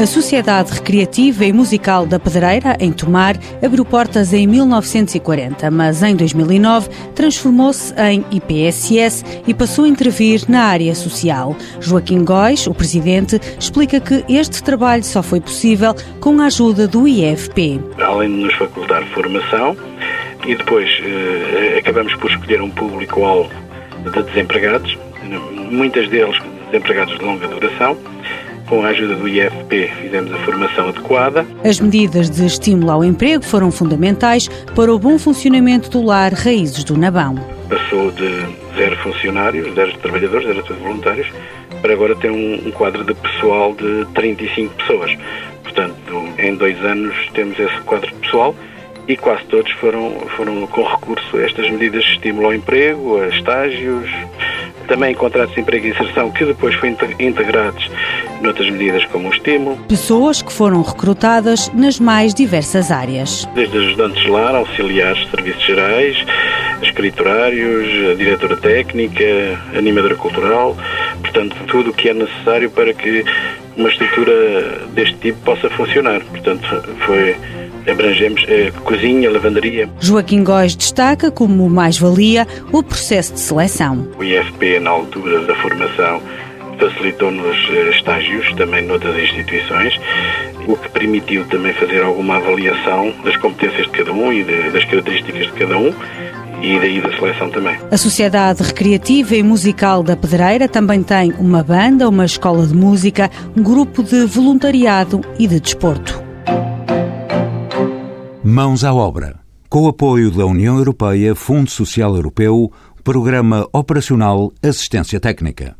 A Sociedade Recreativa e Musical da Pedreira, em Tomar, abriu portas em 1940, mas em 2009 transformou-se em IPSS e passou a intervir na área social. Joaquim Góis, o presidente, explica que este trabalho só foi possível com a ajuda do IFP. Além de nos facultar formação, e depois eh, acabamos por escolher um público-alvo de desempregados, muitas deles desempregados de longa duração, com a ajuda do IFP, fizemos a formação adequada. As medidas de estímulo ao emprego foram fundamentais para o bom funcionamento do lar Raízes do Nabão. Passou de zero funcionários, zero trabalhadores, zero voluntários, para agora ter um, um quadro de pessoal de 35 pessoas. Portanto, em dois anos temos esse quadro de pessoal e quase todos foram, foram com recurso a estas medidas de estímulo ao emprego, a estágios, também contratos de emprego e inserção que depois foram integrados noutras medidas como o estímulo. Pessoas que foram recrutadas nas mais diversas áreas. Desde ajudantes de lar, auxiliares de serviços gerais, escriturários, diretora técnica, animadora cultural, portanto, tudo o que é necessário para que uma estrutura deste tipo possa funcionar. Portanto, foi abrangemos a cozinha, a lavandaria. Joaquim Góes destaca como mais-valia o processo de seleção. O IFP, na altura da formação, facilitou-nos eh, estágios também noutras instituições, o que permitiu também fazer alguma avaliação das competências de cada um e de, das características de cada um e daí da seleção também. A Sociedade Recreativa e Musical da Pedreira também tem uma banda, uma escola de música, um grupo de voluntariado e de desporto. Mãos à obra. Com o apoio da União Europeia, Fundo Social Europeu, Programa Operacional Assistência Técnica.